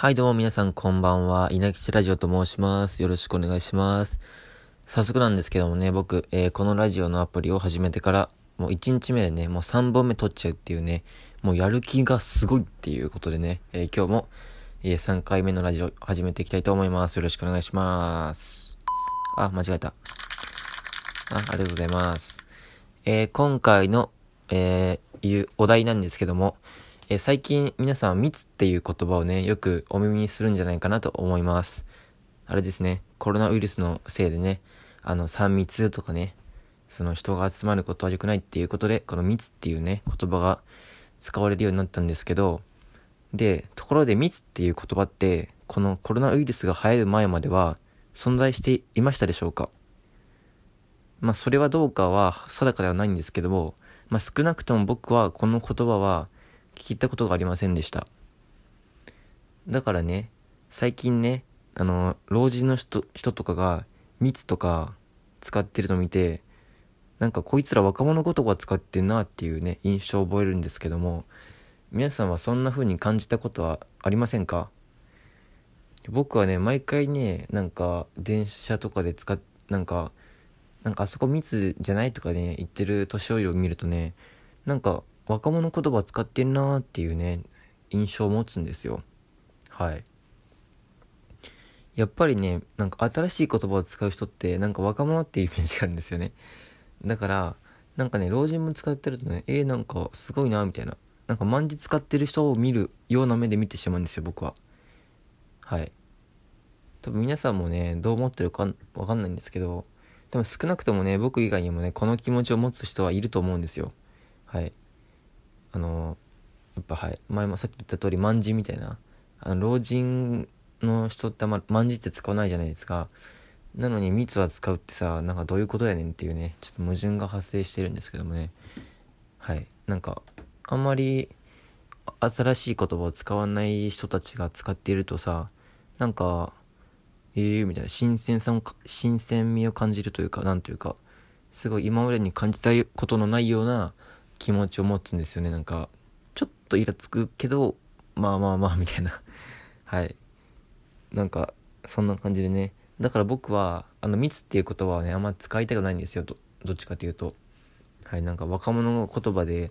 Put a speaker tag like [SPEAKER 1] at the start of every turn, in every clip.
[SPEAKER 1] はい、どうも皆さんこんばんは。稲吉ラジオと申します。よろしくお願いします。早速なんですけどもね、僕、えーこのラジオのアプリを始めてから、もう1日目でね、もう3本目撮っちゃうっていうね、もうやる気がすごいっていうことでね、えー今日も、え3回目のラジオ始めていきたいと思います。よろしくお願いします。あ、間違えた。あ、ありがとうございます。え今回の、えーお題なんですけども、えー最近皆さん密っていう言葉をね、よくお耳にするんじゃないかなと思います。あれですね、コロナウイルスのせいでね、あの、3密とかね、その人が集まることは良くないっていうことで、この密っていうね、言葉が使われるようになったんですけど、で、ところで密っていう言葉って、このコロナウイルスが流行る前までは存在していましたでしょうか？まあ、それはどうかは定かではないんですけども、まあ、少なくとも僕はこの言葉は聞いたことがありませんでした。だからね、最近ね、あの、老人の人人とかが密とか使ってるの見て、なんかこいつら若者言葉使ってんなっていうね、印象を覚えるんですけども、皆さんはそんな風に感じたことはありませんか？僕はね、毎回ね、なんか電車とかで使っ、なんか、なんかあそこ密じゃないとかね、言ってる年寄りを見るとね、なんか若者言葉使ってんなーっていうね、印象を持つんですよ。はい。やっぱりね、なんか新しい言葉を使う人って、なんか若者っていうイメージがあるんですよね。だから、なんかね、老人も使ってるとね、えー、なんかすごいな、みたいな。なんか万字使ってる人を見るような目で見てしまうんですよ、僕は。はい。多分皆さんもね、どう思ってるかわかんないんですけど、多分少なくともね、僕以外にもね、この気持ちを持つ人はいると思うんですよ。はい。あの、やっぱはい。前もさっき言った通り、万字みたいな。あの、老人の人ってあんま、万字って使わないじゃないですか。なのに密は使うってさ、なんかどういうことやねんっていうね、ちょっと矛盾が発生してるんですけどもね。はい。なんか、あんまり新しい言葉を使わない人たちが使っているとさ、なんか、ええー、みたいな、新鮮さを、新鮮味を感じるというか、なんというか、すごい今までに感じたことのないような気持ちを持つんですよね。なんか、ちょっとイラつくけど、まあまあまあ、みたいな。はい。なんか、そんな感じでね。だから僕は、あの、密っていう言葉はね、あんま使いたくないんですよ。ど、どっちかというと。はい、なんか若者の言葉で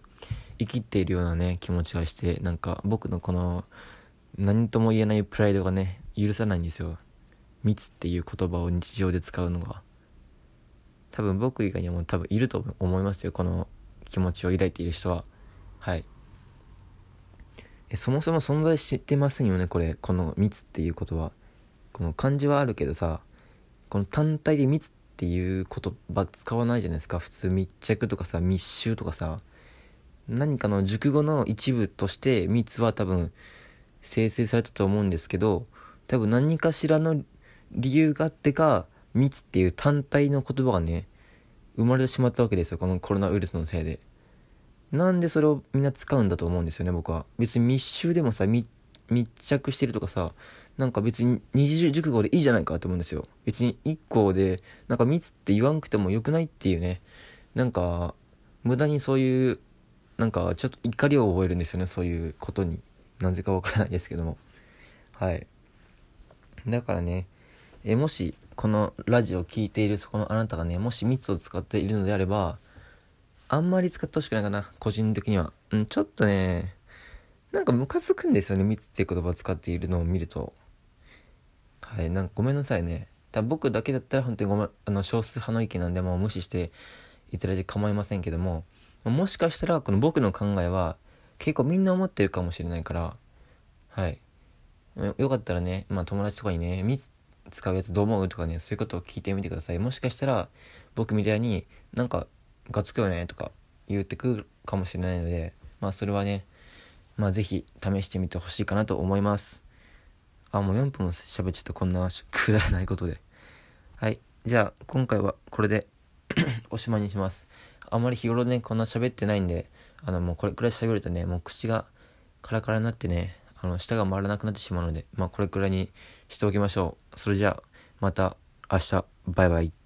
[SPEAKER 1] 生きているようなね、気持ちがして、なんか僕のこの、何とも言えないプライドがね、許さないんですよ。密っていう言葉を日常で使うのが。多分僕以外にも多分いると思いますよ。この気持ちを抱いている人は。はい。えそもそも存在してませんよね、これ。この密っていうことは。この漢字はあるけどさ、この単体で密っていう言葉使わないじゃないですか。普通密着とかさ、密集とかさ。何かの熟語の一部として密は多分生成されたと思うんですけど、多分何かしらの理由があってか、密っていう単体の言葉がね、生まれてしまったわけですよ。このコロナウイルスのせいで。なんでそれをみんな使うんだと思うんですよね、僕は。別に密集でもさ、密着してるとかさ、なんか別に二次熟語でいいじゃないかと思うんですよ。別に一個で、なんか密って言わんくてもよくないっていうね。なんか、無駄にそういう、なんかちょっと怒りを覚えるんですよね、そういうことに。なぜかわからないですけども。はい。だからね、えもし、このラジオを聴いているそこのあなたがね、もし密を使っているのであれば、あんまり使ってほしくないかな、個人的には。うん、ちょっとね、なんかムカつくんですよね、密っていう言葉を使っているのを見ると。はい、なんかごめんなさいね。多分僕だけだったら本当にごめん、あの、少数派の意見なんでもう無視していただいて構いませんけども、もしかしたらこの僕の考えは結構みんな思ってるかもしれないから、はい。よかったらね、まあ友達とかにね、密使うやつどう思うとかね、そういうことを聞いてみてください。もしかしたら僕みたいになんかがつくよねとか言ってくるかもしれないので、まあそれはね、まあぜひ試してみてほしいかなと思います。あ、もう4分も喋っちゃったこんなくだらないことで。はい。じゃあ今回はこれで おしまいにします。あまり日頃ね、こんな喋ってないんで、あのもうこれくらい喋るとね、もう口がカラカラになってね、あの舌が回らなくなってしまうので、まあこれくらいにしておきましょう。それじゃあ、また明日、バイバイ。